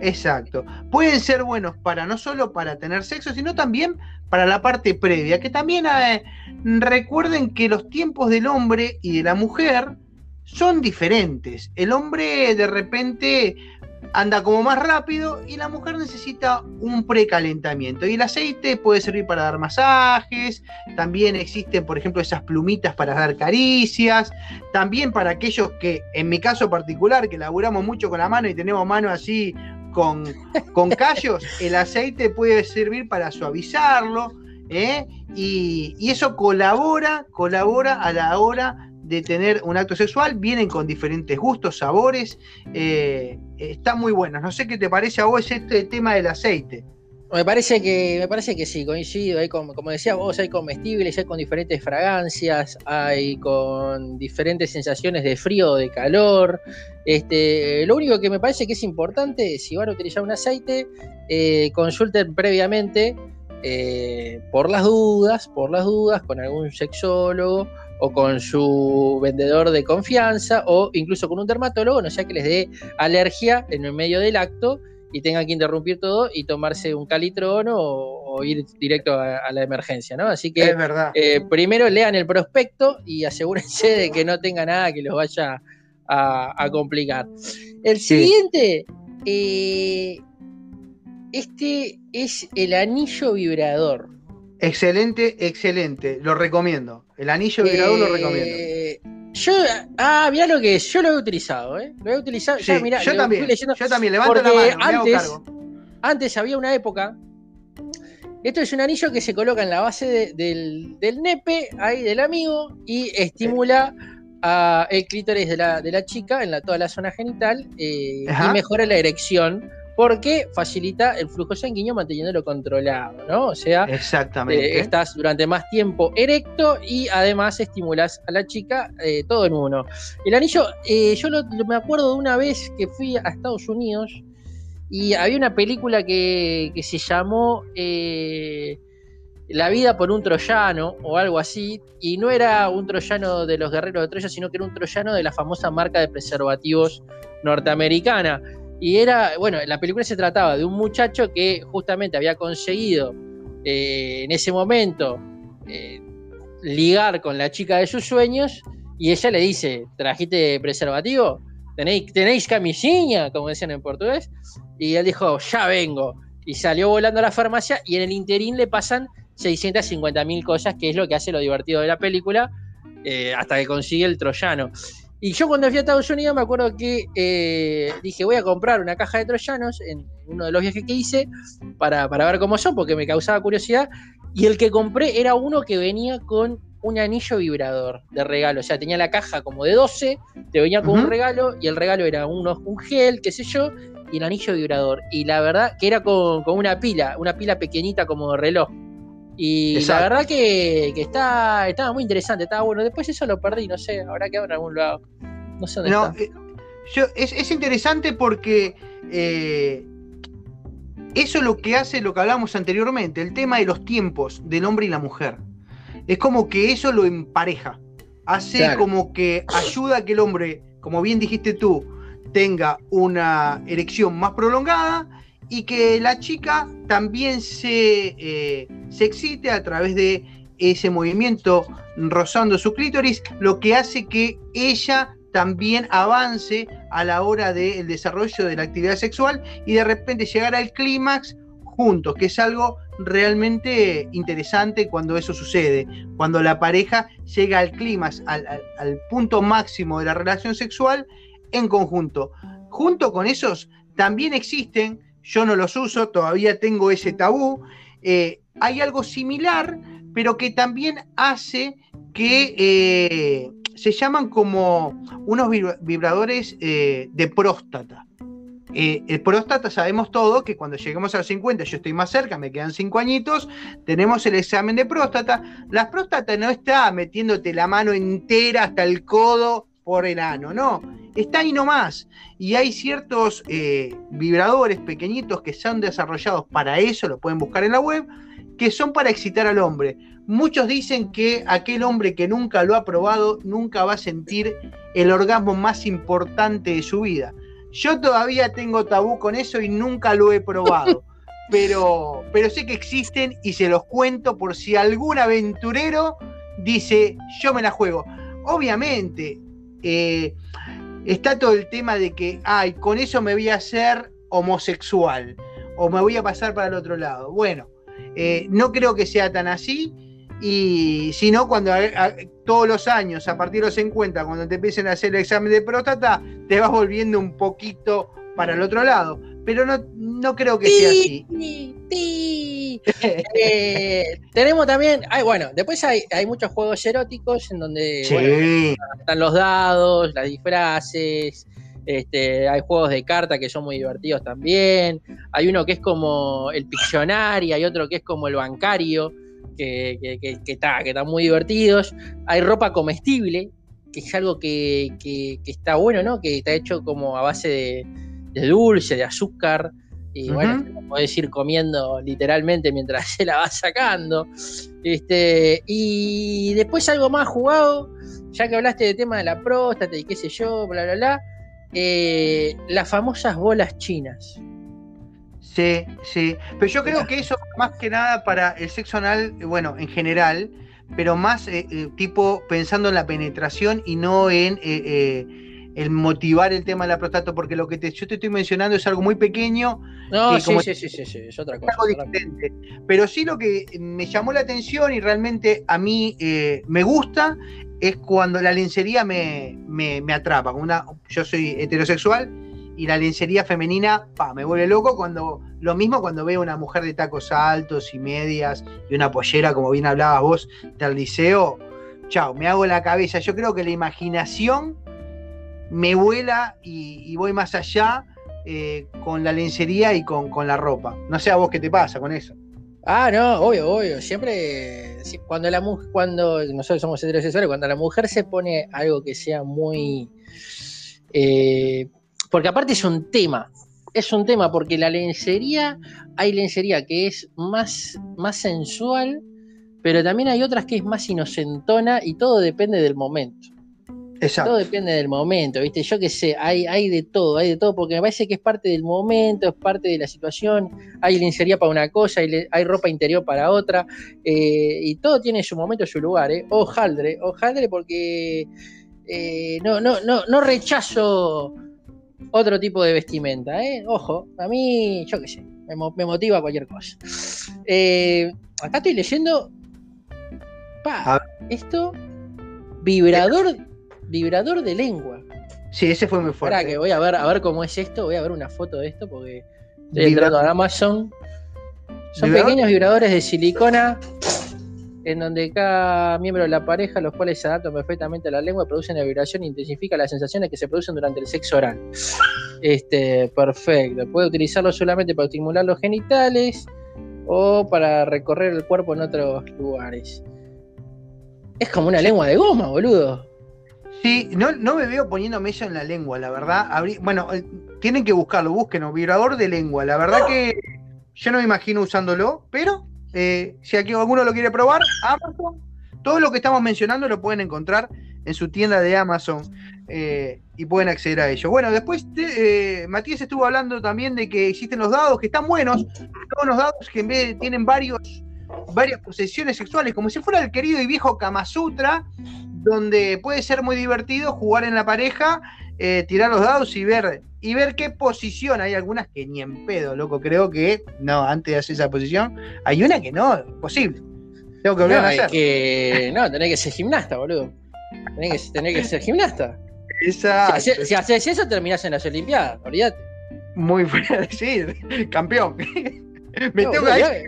exacto. Pueden ser buenos para no solo para tener sexo, sino también para la parte previa. Que también eh, recuerden que los tiempos del hombre y de la mujer son diferentes. El hombre de repente anda como más rápido y la mujer necesita un precalentamiento. Y el aceite puede servir para dar masajes, también existen, por ejemplo, esas plumitas para dar caricias, también para aquellos que, en mi caso particular, que laburamos mucho con la mano y tenemos mano así con, con callos, el aceite puede servir para suavizarlo. ¿eh? Y, y eso colabora, colabora a la hora de tener un acto sexual, vienen con diferentes gustos, sabores, eh, están muy buenos. No sé qué te parece a vos este tema del aceite. Me parece que, me parece que sí, coincido. Hay como, como decías vos, hay comestibles, hay con diferentes fragancias, hay con diferentes sensaciones de frío de calor. Este, lo único que me parece que es importante, si van a utilizar un aceite, eh, consulten previamente eh, por las dudas, por las dudas, con algún sexólogo o con su vendedor de confianza o incluso con un dermatólogo, no sea que les dé alergia en el medio del acto y tengan que interrumpir todo y tomarse un calitrón o, ir directo a, la emergencia, ¿no? Así que eh, primero lean el prospecto y asegúrense de que no tenga nada que los vaya a, complicar. El siguiente, eh, este es el anillo vibrador. Excelente, excelente. Lo recomiendo. El anillo vibrador lo recomiendo. Eh, Yo, ah, mirá lo que es, yo lo he utilizado, ¿eh? Lo he utilizado, yo también, yo también, levanto la mano, antes, antes había una época, esto es un anillo que se coloca en la base del, nepe, ahí del amigo, y estimula a el clítoris de la, chica en la, toda la zona genital eh, y mejora la erección porque facilita el flujo sanguíneo manteniéndolo controlado, ¿no? O sea, Exactamente. Eh, estás durante más tiempo erecto y además estimulas a la chica eh, todo en uno. El anillo, eh, yo me acuerdo de una vez que fui a Estados Unidos y había una película que, que se llamó La vida por un troyano o algo así, y no era un troyano de los guerreros de Troya, sino que era un troyano de la famosa marca de preservativos norteamericana. Y era, bueno, la película se trataba de un muchacho que justamente había conseguido eh, en ese momento eh, ligar con la chica de sus sueños y ella le dice, ¿trajiste preservativo? ¿Tenéis, ¿tenéis camisilla? Como decían en portugués. Y él dijo, ya vengo. Y salió volando a la farmacia y en el interín le pasan 650 mil cosas, que es lo que hace lo divertido de la película, eh, hasta que consigue el troyano. Y yo cuando fui a Estados Unidos me acuerdo que eh, dije, voy a comprar una caja de troyanos en uno de los viajes que hice para, ver cómo son, porque me causaba curiosidad. Y el que compré era uno que venía con un anillo vibrador de regalo. O sea, tenía la caja como de 12, te venía con un regalo y el regalo era unos, un gel, qué sé yo, y el anillo vibrador. Y la verdad que era con, con una pila, una pila pequeñita como de reloj. Y la verdad que, está, estaba muy interesante, estaba bueno. Después eso lo perdí, no sé, habrá quedado en algún lado. No sé dónde está. Eh, yo, es, interesante porque eh, eso es lo que hace lo que hablamos anteriormente, el tema de los tiempos del hombre y la mujer. Es como que eso lo empareja. Hace como que ayuda a que el hombre, como bien dijiste tú, tenga una erección más prolongada y que la chica también se, eh, se excite a través de ese movimiento rozando su clítoris, lo que hace que ella también avance a la hora del desarrollo de la actividad sexual y de repente llegar al clímax juntos, que es algo realmente interesante cuando eso sucede, cuando la pareja llega al clímax, al, al punto máximo de la relación sexual en conjunto. Junto con esos también existen yo no los uso, todavía tengo ese tabú. Eh, hay algo similar, pero que también hace que eh, se llaman como unos vibradores eh, de próstata. el próstata sabemos todo que cuando lleguemos a los 50, yo estoy más cerca, me quedan 5 añitos, tenemos el examen de próstata. La próstata no está metiéndote la mano entera hasta el codo por el ano, no está ahí nomás. Y hay ciertos eh, vibradores pequeñitos que son desarrollados para eso, lo pueden buscar en la web, que son para excitar al hombre. Muchos dicen que aquel hombre que nunca lo ha probado nunca va a sentir el orgasmo más importante de su vida. Yo todavía tengo tabú con eso y nunca lo he probado. Pero, pero sé que existen y se los cuento por si algún aventurero dice, yo me la juego. Obviamente, eh, está todo el tema de que, ay, con eso me voy a hacer homosexual o me voy a pasar para el otro lado. Bueno, eh, no creo que sea tan así. Y si no, cuando todos los años, a partir de los 50, cuando te empiecen a hacer el examen de próstata, te vas volviendo un poquito para el otro lado. Pero no, no creo que sea así. Eh, tenemos también, hay, bueno, después hay, hay, muchos juegos eróticos en donde están los dados, las disfraces, este, hay juegos de carta que son muy divertidos también. Hay uno que es como el Pictionary, hay otro que es como el bancario, que, está, que están muy divertidos. Hay ropa comestible, que es algo que, está bueno, ¿no? Que está hecho como a base de, de dulce, de azúcar. Y bueno, podés ir comiendo literalmente mientras se la va sacando. Este, y después algo más jugado, ya que hablaste del tema de la próstata y qué sé yo, bla, bla, bla. Eh, las famosas bolas chinas. Sí, sí. Pero yo creo que eso más que nada para el sexo anal, bueno, en general, pero más eh, eh, tipo pensando en la penetración y no en el motivar el tema de la próstata, porque lo que yo te estoy mencionando es algo muy pequeño No, sí, sí, sí, sí, es otra cosa. diferente. Pero sí lo que me llamó la atención y realmente a mí eh, me gusta es cuando la lencería me, me, atrapa. Una, yo soy heterosexual y la lencería femenina pa, me vuelve loco cuando lo mismo cuando veo una mujer de tacos altos y medias y una pollera, como bien hablabas vos, del liceo. Chao, me hago la cabeza. Yo creo que la imaginación me vuela y, voy más allá eh, con la lencería y con, con, la ropa. No sé a vos qué te pasa con eso. Ah, no, obvio, obvio. Siempre, cuando la mujer, cuando nosotros somos heterosexuales, cuando la mujer se pone algo que sea muy. Eh, porque aparte es un tema, es un tema, porque la lencería, hay lencería que es más, más sensual, pero también hay otras que es más inocentona y todo depende del momento. Todo depende del momento, ¿viste? Yo qué sé, hay, hay de todo, hay de todo, porque me parece que es parte del momento, es parte de la situación. Hay lencería para una cosa, hay, hay ropa interior para otra, eh, y todo tiene su momento, su lugar, ¿eh? Ojaldre, ojaldre, porque eh, no, no, no, no rechazo otro tipo de vestimenta, ¿eh? Ojo, a mí, yo qué sé, me, me motiva cualquier cosa. Eh, acá estoy leyendo. Pa, esto. Vibrador vibrador de lengua. Sí, ese fue muy fuerte. Espera, que voy a ver, a ver cómo es esto. Voy a ver una foto de esto porque estoy entrando a Amazon. Son pequeños vibradores de silicona en donde cada miembro de la pareja, los cuales se adaptan perfectamente a la lengua, producen la vibración e intensifica las sensaciones que se producen durante el sexo oral. Este, perfecto. Puede utilizarlo solamente para estimular los genitales o para recorrer el cuerpo en otros lugares. Es como una lengua de goma, boludo. Sí, no, no me veo poniéndome eso en la lengua, la verdad. bueno, eh, tienen que buscarlo, busquen, vibrador de lengua. La verdad que yo no me imagino usándolo, pero eh, si aquí alguno lo quiere probar, Amazon, todo lo que estamos mencionando lo pueden encontrar en su tienda de Amazon eh, y pueden acceder a ello. Bueno, después Matías estuvo hablando también de que existen los dados que están buenos, todos los dados que en vez tienen varios, varias posesiones sexuales, como si fuera el querido y viejo Kama Sutra donde puede ser muy divertido jugar en la pareja, eh, tirar los dados y ver, y ver qué posición. Hay algunas que ni en pedo, loco. Creo que no, antes de hacer esa posición, hay una que no, posible. Tengo que volver a hacer. Que, no, tenés que ser gimnasta, boludo. Tenés que, que ser gimnasta. Exacto. Si, haces eso, terminás en las Olimpiadas, olvídate. Muy fuera decir, campeón. me tengo que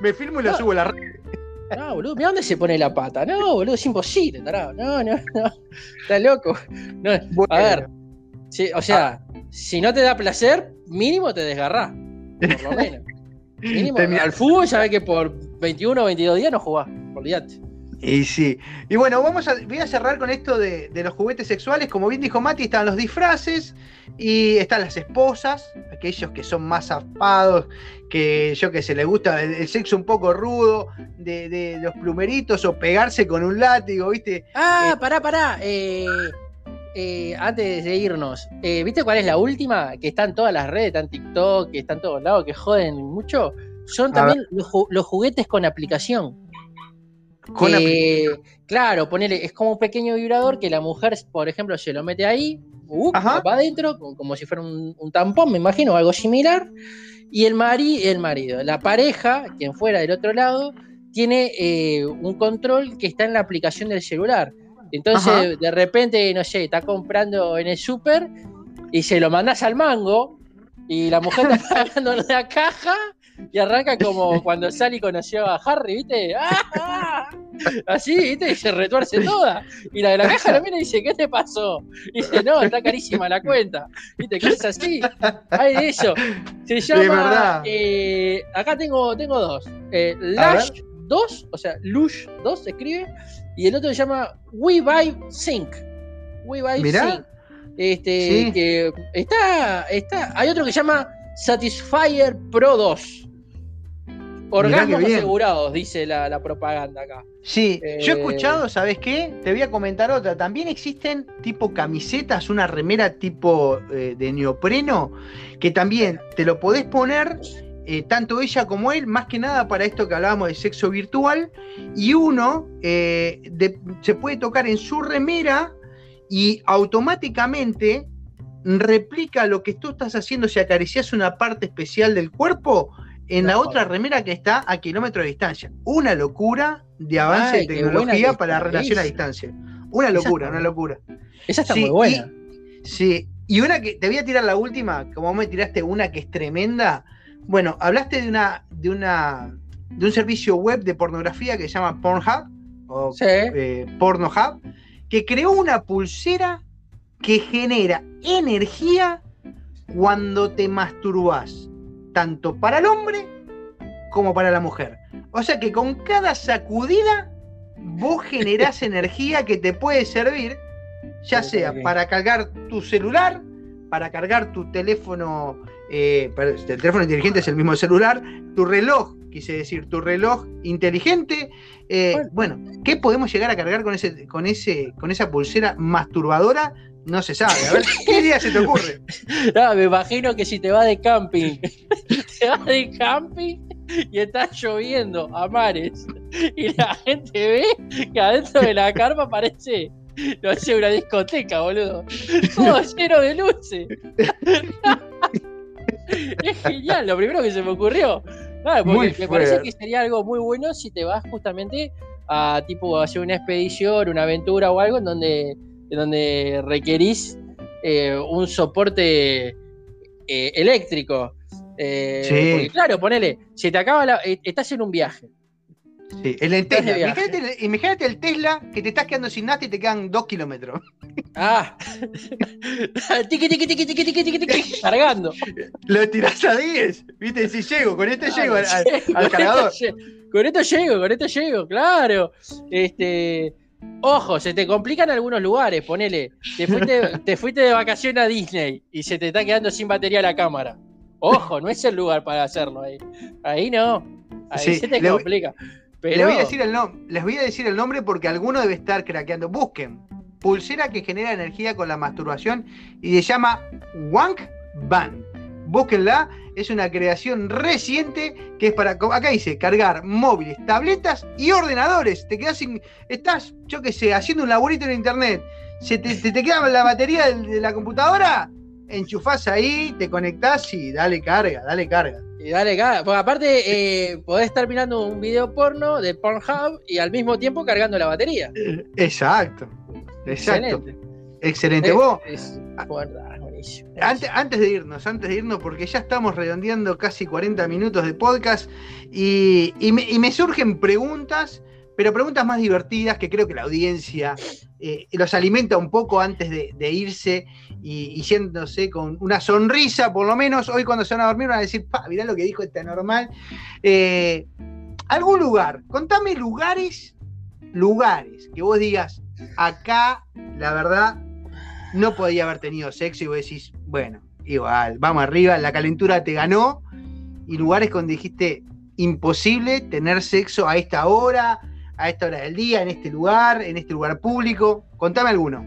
me filmo y lo subo a la red. No, boludo, mira dónde se pone la pata. No, boludo, es imposible, tarado. No, no, no. Está loco. a ver. o sea, si no te da placer, mínimo te desgarrás. Por lo menos. Mínimo, al fútbol ya ve que por 21 o 22 días no jugás. Olvídate. Y sí. Y bueno, vamos a, voy a cerrar con esto de, los juguetes sexuales. Como bien dijo Mati, están los disfraces y están las esposas, aquellos que son más zafados, que yo que sé, les gusta el, sexo un poco rudo, de, los plumeritos o pegarse con un látigo, ¿viste? Ah, pará, pará. Eh, eh, antes de irnos, eh, ¿viste cuál es la última? Que está en todas las redes, está en TikTok, que está en todos lados, que joden mucho. Son también los juguetes con aplicación claro, ponele, es como un pequeño vibrador que la mujer, por ejemplo, se lo mete ahí, uh, va adentro, como, si fuera un, tampón, me imagino, algo similar. Y el, mari, el marido, la pareja, quien fuera del otro lado, tiene eh, un control que está en la aplicación del celular. Entonces, de repente, no sé, está comprando en el súper y se lo mandas al mango y la mujer está pagando la caja y arranca como cuando Sally conoció a Harry, ¿viste? ¡Ah! Así, ¿viste? Y se retuerce toda. Y la de la caja lo mira y dice, ¿qué te pasó? Y dice, no, está carísima la cuenta. ¿Viste? ¿Qué es así? Hay de eso. Se llama. Eh, acá tengo, tengo dos. Eh, Lush 2, o sea, Lush 2 se escribe. Y el otro se llama WeVibe Sync. WeVibe Sync. Este, que está, está. Hay otro que se llama Satisfyer Pro 2. Orgasmos asegurados, dice la, propaganda acá. Sí, yo he eh, escuchado, ¿sabes qué? Te voy a comentar otra. También existen tipo camisetas, una remera tipo eh, de neopreno, que también te lo podés poner, eh, tanto ella como él, más que nada para esto que hablábamos de sexo virtual, y uno se puede tocar en su remera y automáticamente replica lo que tú estás haciendo si acaricias una parte especial del cuerpo en la otra remera que está a kilómetro de distancia. Una locura de avance de tecnología para relación a distancia. Una locura, una locura. Esa está muy buena. sí, y una que te voy a tirar la última, como me tiraste una que es tremenda. Bueno, hablaste de una, de una, de un servicio web de pornografía que se llama Pornhub o eh, Pornohub, que creó una pulsera que genera energía cuando te masturbas, tanto para el hombre como para la mujer. O sea que con cada sacudida vos generás energía que te puede servir, ya sea para cargar tu celular, para cargar tu teléfono, eh, el teléfono inteligente es el mismo celular, tu reloj, quise decir, tu reloj inteligente. Eh, bueno. ¿qué podemos llegar a cargar con ese, con ese, con esa pulsera masturbadora? No se sabe. A ver, ¿qué día se te ocurre? No, me imagino que si te vas de camping, te vas de camping y está lloviendo a mares y la gente ve que adentro de la carpa parece, no sé, una discoteca, boludo. Todo lleno de luces. es genial, lo primero que se me ocurrió. Claro, porque me parece que sería algo muy bueno si te vas justamente a tipo hacer una expedición, una aventura o algo en donde, en donde requerís eh, un soporte eh, eléctrico. Eh, claro, ponele, si te acaba la, estás en un viaje. Sí, el Tesla. Imagínate, el Tesla que te estás quedando sin nada y te quedan dos kilómetros. Ah, tiqui, tiqui, tiqui, tiqui, tiqui, tiqui, tiqui, cargando. Lo tirás a 10, viste, si llego, con este llego al, al cargador. Con esto llego, con esto llego, claro. Este, ojo, se te complican algunos lugares, ponele. Te fuiste, te fuiste de vacaciones a Disney y se te está quedando sin batería la cámara. Ojo, no es el lugar para hacerlo ahí. Ahí no. Ahí se te complica. Les, voy a decir el les voy a decir el nombre porque alguno debe estar craqueando. Busquen. Pulsera que genera energía con la masturbación y se llama Wank Band. Búsquenla es una creación reciente que es para, acá dice, cargar móviles, tabletas y ordenadores. Te quedas sin, estás, yo qué sé, haciendo un laburito en internet, se te, te, queda la batería de, la computadora, enchufás ahí, te conectás y dale carga, dale carga. Y dale porque aparte eh, podés estar mirando un video porno de Pornhub y al mismo tiempo cargando la batería. Exacto, exacto. Excelente. Vos, antes, antes, de irnos, antes de irnos, porque ya estamos redondeando casi 40 minutos de podcast y, me, surgen preguntas, pero preguntas más divertidas que creo que la audiencia eh, los alimenta un poco antes de, irse y, y, con una sonrisa, por lo menos hoy cuando se van a dormir van a decir, pa, mirá lo que dijo este normal. Eh, algún lugar, contame lugares, lugares que vos digas, acá, la verdad, no podía haber tenido sexo y vos decís, bueno, igual, vamos arriba, la calentura te ganó y lugares donde dijiste, imposible tener sexo a esta hora, a esta hora del día, en este lugar, en este lugar público. Contame alguno.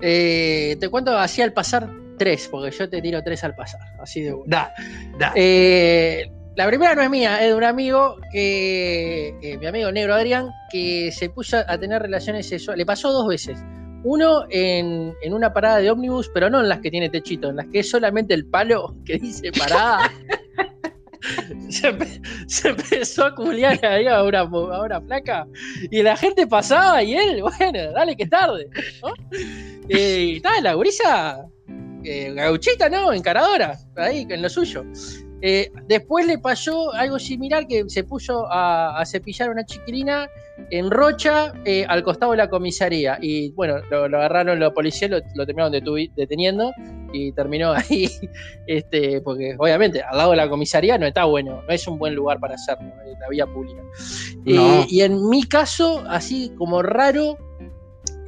Eh, te cuento así al pasar tres, porque yo te tiro tres al pasar, así de bueno. Da, da. Eh, la primera no es mía, es de un amigo que, eh, mi amigo negro Adrián, que se puso a tener relaciones sexuales. Le pasó dos veces. Uno en, una parada de ómnibus, pero no en las que tiene techito, en las que es solamente el palo que dice parada. se, empezó a culiar ahí a una, a placa y la gente pasaba y él, bueno, dale que tarde. y estaba la gurisa, eh, gauchita, ¿no? Encaradora, ahí, en lo suyo. Eh, después le pasó algo similar que se puso a, cepillar una chiquilina en Rocha eh, al costado de la comisaría. Y bueno, lo, agarraron los policías, lo, terminaron deteniendo y terminó ahí, este, porque obviamente al lado de la comisaría no está bueno, no es un buen lugar para hacerlo, en la vía pública. Eh, y en mi caso, así como raro,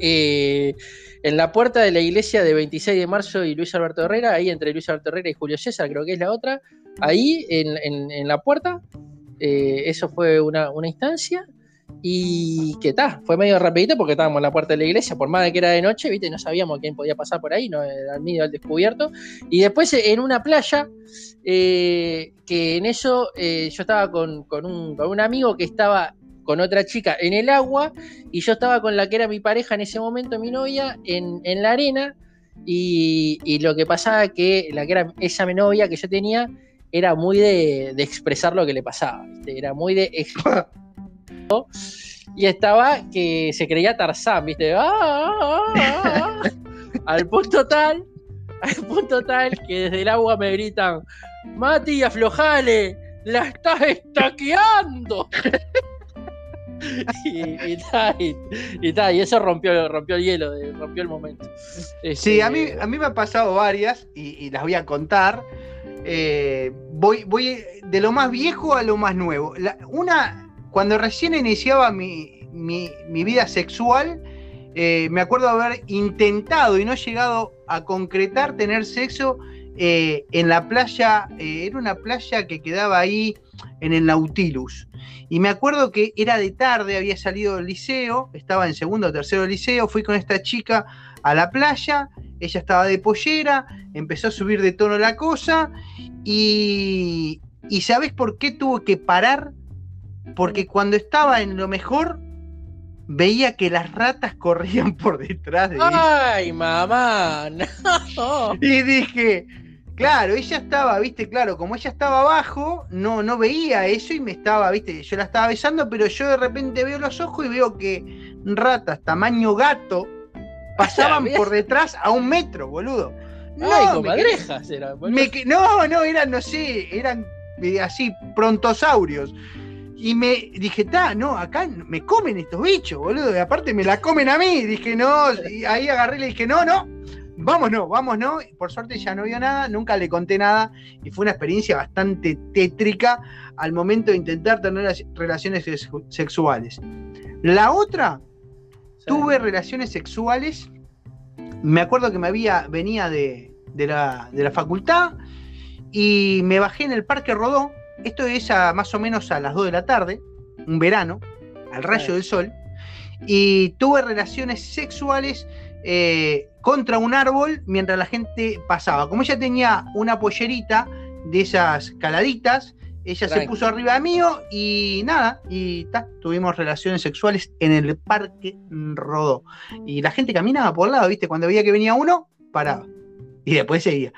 en la puerta de la iglesia de 26 de marzo y Luis Alberto Herrera, ahí entre Luis Alberto Herrera y Julio César, creo que es la otra, ahí en, la puerta. Eh, eso fue una, instancia. Y que está, fue medio rapidito porque estábamos en la puerta de la iglesia, por más de que era de noche, viste, no sabíamos quién podía pasar por ahí, no al medio al descubierto. Y después en una playa, eh, que en eso eh, yo estaba con, un, con un amigo que estaba con otra chica en el agua y yo estaba con la que era mi pareja en ese momento, mi novia, en, en la arena Y, lo que pasaba que la que era esa mi novia que yo tenía era muy de, de expresar lo que le pasaba. Era muy de y estaba que se creía Tarzán, ¿viste? ¡Ah, ah, ah, ah! Al punto tal, al punto tal que desde el agua me gritan, Mati, aflojale, la estás estaqueando. y, y, ta, y- y eso rompió, rompió el hielo, rompió el momento. Sí, Este, a mí, a mí me han pasado varias y, y las voy a contar. Eh, voy, voy de lo más viejo a lo más nuevo. La- una, cuando recién iniciaba mi, mi- vida sexual, eh, me acuerdo haber intentado y no llegado a concretar tener sexo eh, en la playa. eh, era una playa que quedaba ahí en el Nautilus. Y me acuerdo que era de tarde, había salido del liceo, estaba en segundo o tercero del liceo, fui con esta chica a la playa, ella estaba de pollera, empezó a subir de tono la cosa y, y ¿sabes por qué tuvo que parar? Porque cuando estaba en lo mejor, veía que las ratas corrían por detrás de ella. ¡Ay, mamá! No. Y dije, claro, ella estaba, viste, claro, como ella estaba abajo, no, no veía eso y me estaba, viste, yo la estaba besando, pero yo de repente veo los ojos y veo que ratas tamaño gato pasaban por detrás a un metro, boludo. ¡Ay, me quedé- comadrejas boludo. me no, no, eran, no sé, eran eh, así, prontosaurios. Y me dije, ta, no, acá me comen estos bichos, boludo. Y aparte me la comen a mí. Dije, no, y ahí agarré y le dije, no, no, vámonos, vámonos. Y por suerte ya no vio nada, nunca le conté nada. Y fue una experiencia bastante tétrica al momento de intentar tener relaciones sex- sexuales. La otra Sí. tuve relaciones sexuales. Me acuerdo que me había, venía de, de la, de la facultad y me bajé en el Parque Rodó. Esto es a, más o menos a las 2 de la tarde, un verano, al rayo Sí. del sol. Y tuve relaciones sexuales eh, contra un árbol mientras la gente pasaba. Como ella tenía una pollerita de esas caladitas, ella se puso arriba mío y nada, y ta, tuvimos relaciones sexuales en el Parque Rodó. Y la gente caminaba por el lado, ¿viste? Cuando veía que venía uno, paraba. Y después seguía.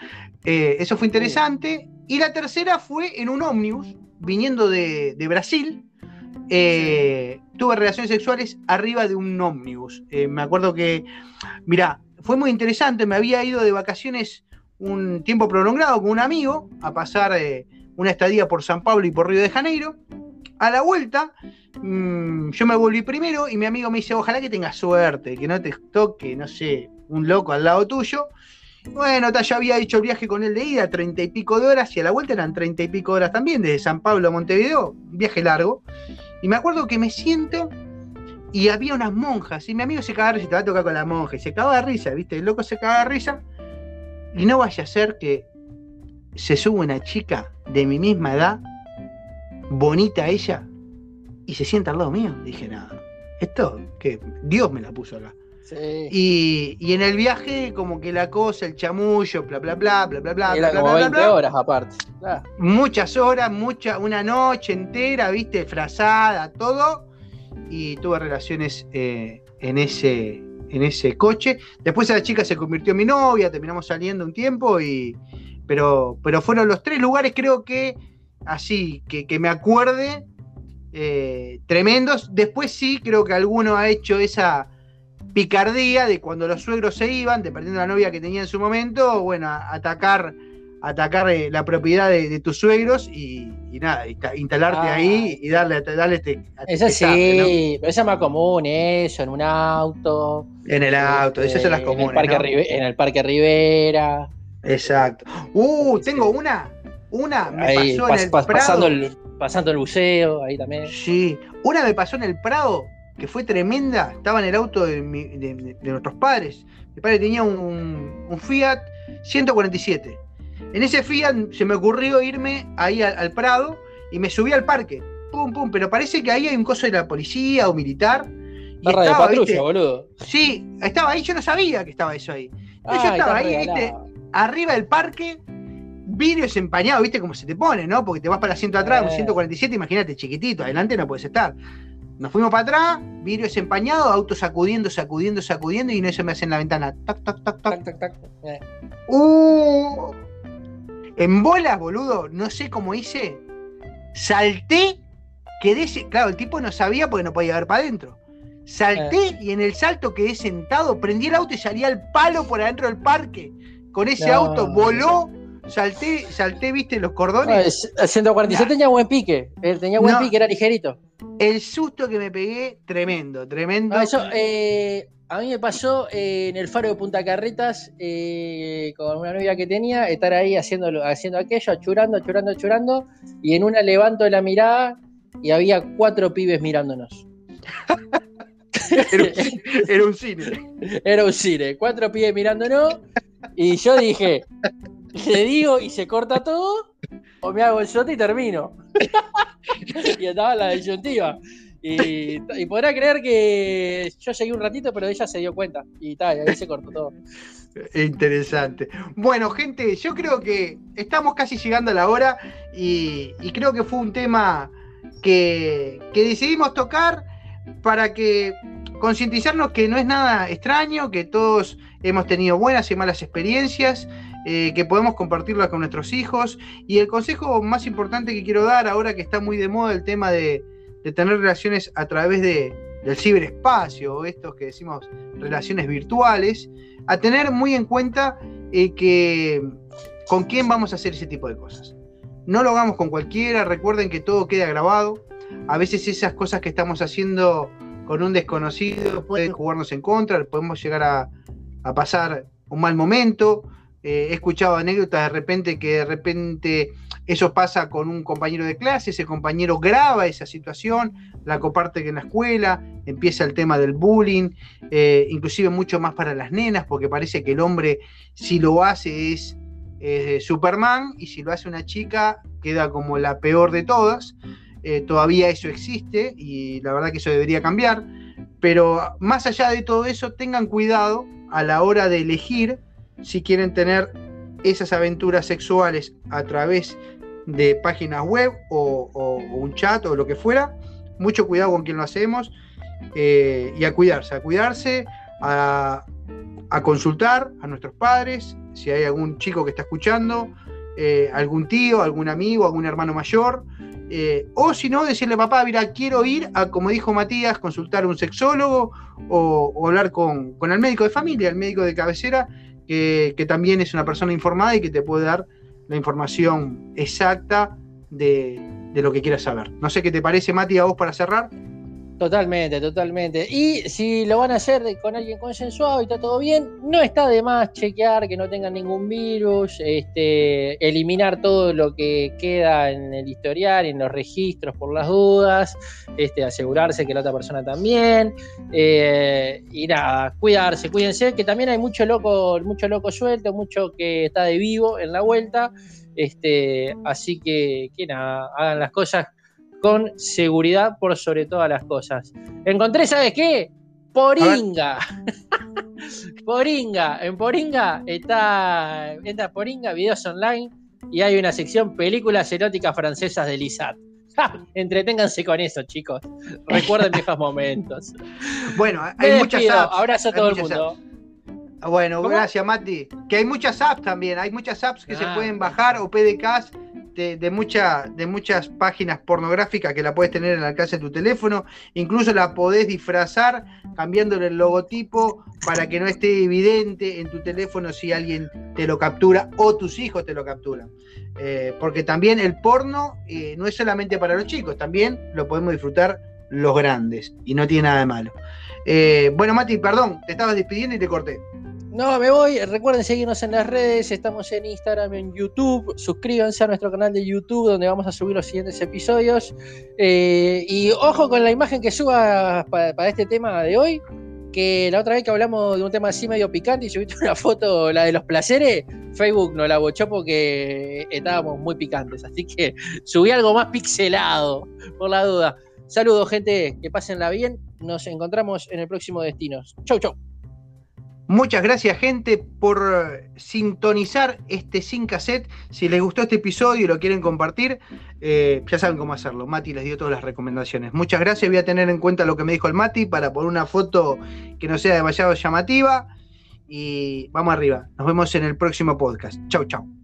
Eh, eso fue interesante. Y la tercera fue en un ómnibus, viniendo de, Brasil. Eh, tuve relaciones sexuales arriba de un ómnibus. Eh, me acuerdo que, mira, fue muy interesante. Me había ido de vacaciones un tiempo prolongado con un amigo a pasar eh, una estadía por San Pablo y por Río de Janeiro. A la vuelta, mm, yo me volví primero y mi amigo me dice, ojalá que tengas suerte, que no te toque, no sé, un loco al lado tuyo. Bueno, yo había hecho el viaje con él de ida, treinta y pico de horas, y a la vuelta eran treinta y pico de horas también, desde San Pablo a Montevideo, un viaje largo. Y me acuerdo que me siento y había unas monjas, y mi amigo se cagaba de risa, te va a tocar con la monja, y se cagaba de risa, ¿viste? El loco se cagaba de risa, y no vaya a ser que se sube una chica de mi misma edad, bonita ella, y se sienta al lado mío. Dije, nada, esto, que Dios me la puso acá. Sí. Y, y en el viaje, como que la cosa, el chamullo, bla, bla, bla, bla, bla, bla, Era bla, como bla, bla, 20 bla. horas aparte. Muchas horas, mucha, una noche entera, viste, frazada, todo. Y tuve relaciones eh, en, ese, en ese coche. Después esa chica se convirtió en mi novia, terminamos saliendo un tiempo, y, pero, pero fueron los tres lugares, creo que, así, que, que me acuerde, eh, tremendos. Después sí, creo que alguno ha hecho esa picardía de cuando los suegros se iban, dependiendo de la novia que tenía en su momento, bueno, atacar, atacar eh, la propiedad de, de tus suegros y, y nada, insta- instalarte Ah. ahí y darle, darle este, Eso este tape, ¿no? sí, pero eso es más común, eso, en un auto. En el auto, esas son las eh, comunes. En el Parque, ¿no? En el parque Rivera. Exacto. Uh, tengo una, una me Ahí, pasó pas- en el pas- Prado. pasando, el, pasando el buceo, ahí también. Sí, una me pasó en el Prado, que fue tremenda. Estaba en el auto de, mi- de- nuestros padres. Mi padre tenía un, un Fiat 147. En ese Fiat se me ocurrió irme ahí al, al Prado y me subí al parque. Pum, pum, pero parece que ahí hay un coso de la policía o militar. Y Barra de estaba, patrulla, ¿viste? boludo. Sí, estaba ahí, yo no sabía que estaba eso ahí. Ah, yo estaba ahí, ¿viste? arriba del parque, vidrios empañados, ¿viste cómo se te pone, no? Porque te vas para el asiento de atrás, un Eh. 147, imagínate, chiquitito, adelante no puedes estar. Nos fuimos para atrás, vidrios empañados, autos sacudiendo, sacudiendo, sacudiendo, y no se me hace en la ventana. Tac, tac, tac, tac. Tac, tac, tac. Eh. Uh, en bolas, boludo, no sé cómo hice. Salté, quedé. Claro, el tipo no sabía porque no podía ver para adentro. Salté y en el salto quedé sentado, prendí el auto y salí al palo por adentro del parque. Con ese No. auto voló, salté, salté, viste, los No, cordones. el 146 tenía buen pique. eh, Tenía buen No. pique, era ligerito. El susto que me pegué, tremendo, tremendo. Eso, eh, a mí me pasó eh, en el faro de Punta Carretas eh, con una novia que tenía, estar ahí haciendo, haciendo aquello, achurando, achurando, achurando, y en una levanto la mirada y había cuatro pibes mirándonos. Era, un, era un cine. Era un cine, cuatro pibes mirándonos, y yo dije, ¿le digo y se corta todo? ¿O me hago el shot y termino? y estaba la disyuntiva. Y, y podrá creer que yo llegué un ratito, pero ella se dio cuenta. Y tal, y ahí se cortó todo. Interesante. Bueno, gente, yo creo que estamos casi llegando a la hora y, y creo que fue un tema que, que decidimos tocar para que concientizarnos que no es nada extraño, que todos hemos tenido buenas y malas experiencias, eh, que podemos compartirlas con nuestros hijos. Y el consejo más importante que quiero dar ahora que está muy de moda el tema de, de tener relaciones a través de, del ciberespacio, o estos que decimos relaciones virtuales, a tener muy en cuenta eh, que con quién vamos a hacer ese tipo de cosas. No lo hagamos con cualquiera, recuerden que todo queda grabado. A veces esas cosas que estamos haciendo con un desconocido pueden jugarnos en contra, podemos llegar a, a pasar un mal momento. Eh, he escuchado anécdotas de repente que de repente eso pasa con un compañero de clase, ese compañero graba esa situación, la comparte en la escuela, empieza el tema del bullying, eh, inclusive mucho más para las nenas, porque parece que el hombre si lo hace es Superman y si lo hace una chica queda como la peor de todas. Eh, todavía eso existe y la verdad que eso debería cambiar, pero más allá de todo eso, tengan cuidado a la hora de elegir si quieren tener esas aventuras sexuales a través de páginas web o, un chat o lo que fuera. Mucho cuidado con quien lo hacemos eh, y a cuidarse, a cuidarse, a, a consultar a nuestros padres, si hay algún chico que está escuchando, eh, algún tío, algún amigo, algún hermano mayor. eh, o si no, decirle, papá, mira, quiero ir a, como dijo Matías, consultar a un sexólogo o, o hablar con, con el médico de familia, el médico de cabecera, que, también es una persona informada y que te puede dar la información exacta de, de lo que quieras saber. No sé qué te parece, Mati, a vos para cerrar. Totalmente, totalmente. Y si lo van a hacer con alguien consensuado y está todo bien, no está de más chequear que no tengan ningún virus, este, eliminar todo lo que queda en el historial, en los registros por las dudas, este, asegurarse que la otra persona también. eh, y nada, cuidarse, cuídense, que también hay mucho loco, mucho loco suelto, mucho que está de vivo en la vuelta. Este, así que, que nada, hagan las cosas con seguridad por sobre todas las cosas. Encontré, ¿sabes qué? Poringa. Poringa. En Poringa está. Entra Poringa, videos online, y hay una sección películas eróticas francesas de Lisat. ¡Ja! Entreténganse con eso, chicos. Recuerden viejos momentos. Bueno, Me hay muchas despido. apps. Abrazo a todo el mundo. Ah, Bueno, ¿Cómo? gracias Mati. Que hay muchas apps también, hay muchas apps que se Ah. pueden bajar o PDKs de, de, mucha- de muchas páginas pornográficas que la puedes tener al alcance de tu teléfono. Incluso la podés disfrazar cambiándole el logotipo para que no esté evidente en tu teléfono si alguien te lo captura o tus hijos te lo capturan. Eh, porque también el porno eh, no es solamente para los chicos, también lo podemos disfrutar los grandes y no tiene nada de malo. Eh, bueno, Mati, perdón, te estabas despidiendo y te corté. No, me voy. Recuerden seguirnos en las redes. Estamos en Instagram, en YouTube. Suscríbanse a nuestro canal de YouTube donde vamos a subir los siguientes episodios. Eh, y ojo con la imagen que suba pa- para este tema de hoy. Que la otra vez que hablamos de un tema así medio picante y subiste una foto, la de los placeres, Facebook nos la bochó porque estábamos muy picantes. Así que subí algo más pixelado, por la duda. Saludos, gente. Que pásenla bien. Nos encontramos en el próximo Destinos. Chau, chau. Muchas gracias, gente, por sintonizar este sin cassette. Si les gustó este episodio y lo quieren compartir, eh, ya saben cómo hacerlo. Mati les dio todas las recomendaciones. Muchas gracias. Voy a tener en cuenta lo que me dijo el Mati para poner una foto que no sea demasiado llamativa. Y vamos arriba. Nos vemos en el próximo podcast. Chau, chau.